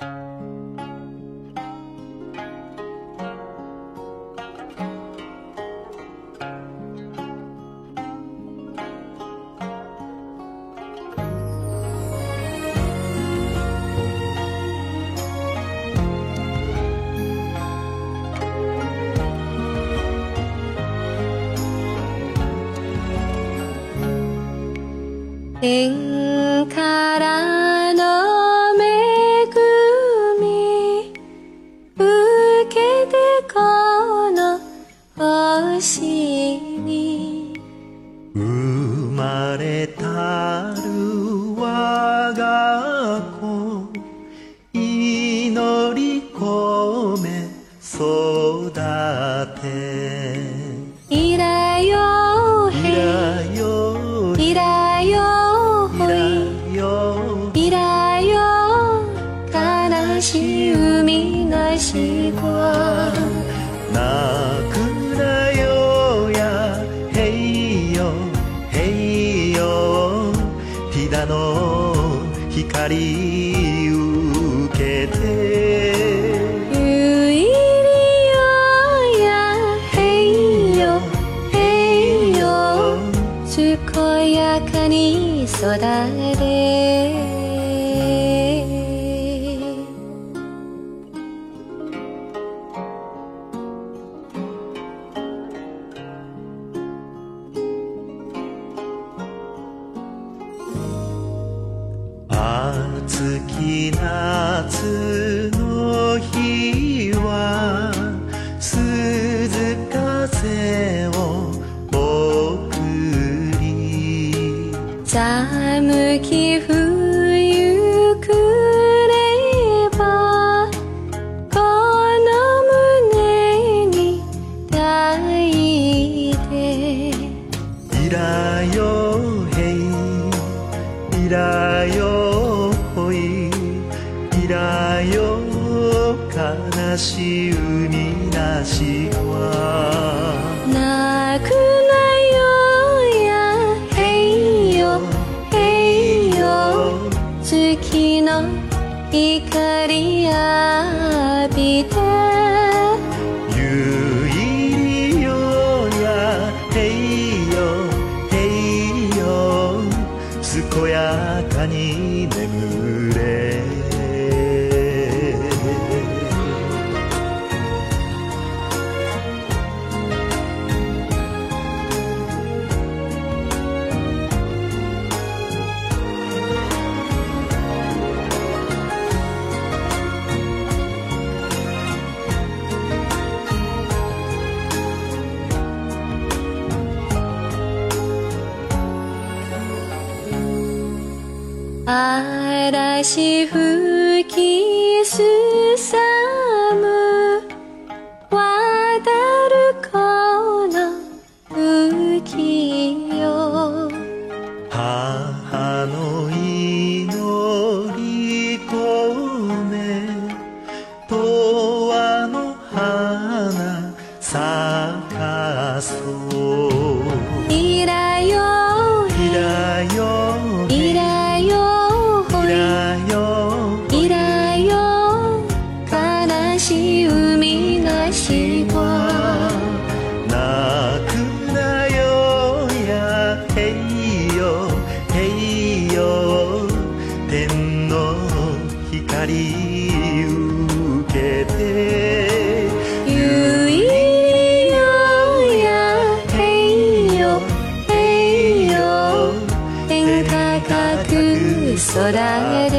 天からの星に生まれたる我が子祈り込め育て。いらよいへらよいらよほいらいよいらよ悲しい海なし子ピダの光受けて。ゆいりよやへいよへいよ。健やかに育て月夏の日は鈴風を送り寒き冬くいらよ悲しい海なしは泣くなよやへいよへいよ月の光浴びてゆいよやへいよへいよ健やかに眠れ嵐吹きすさむ渡るこの浮世。母の祈り込め永遠の花咲かそう。へ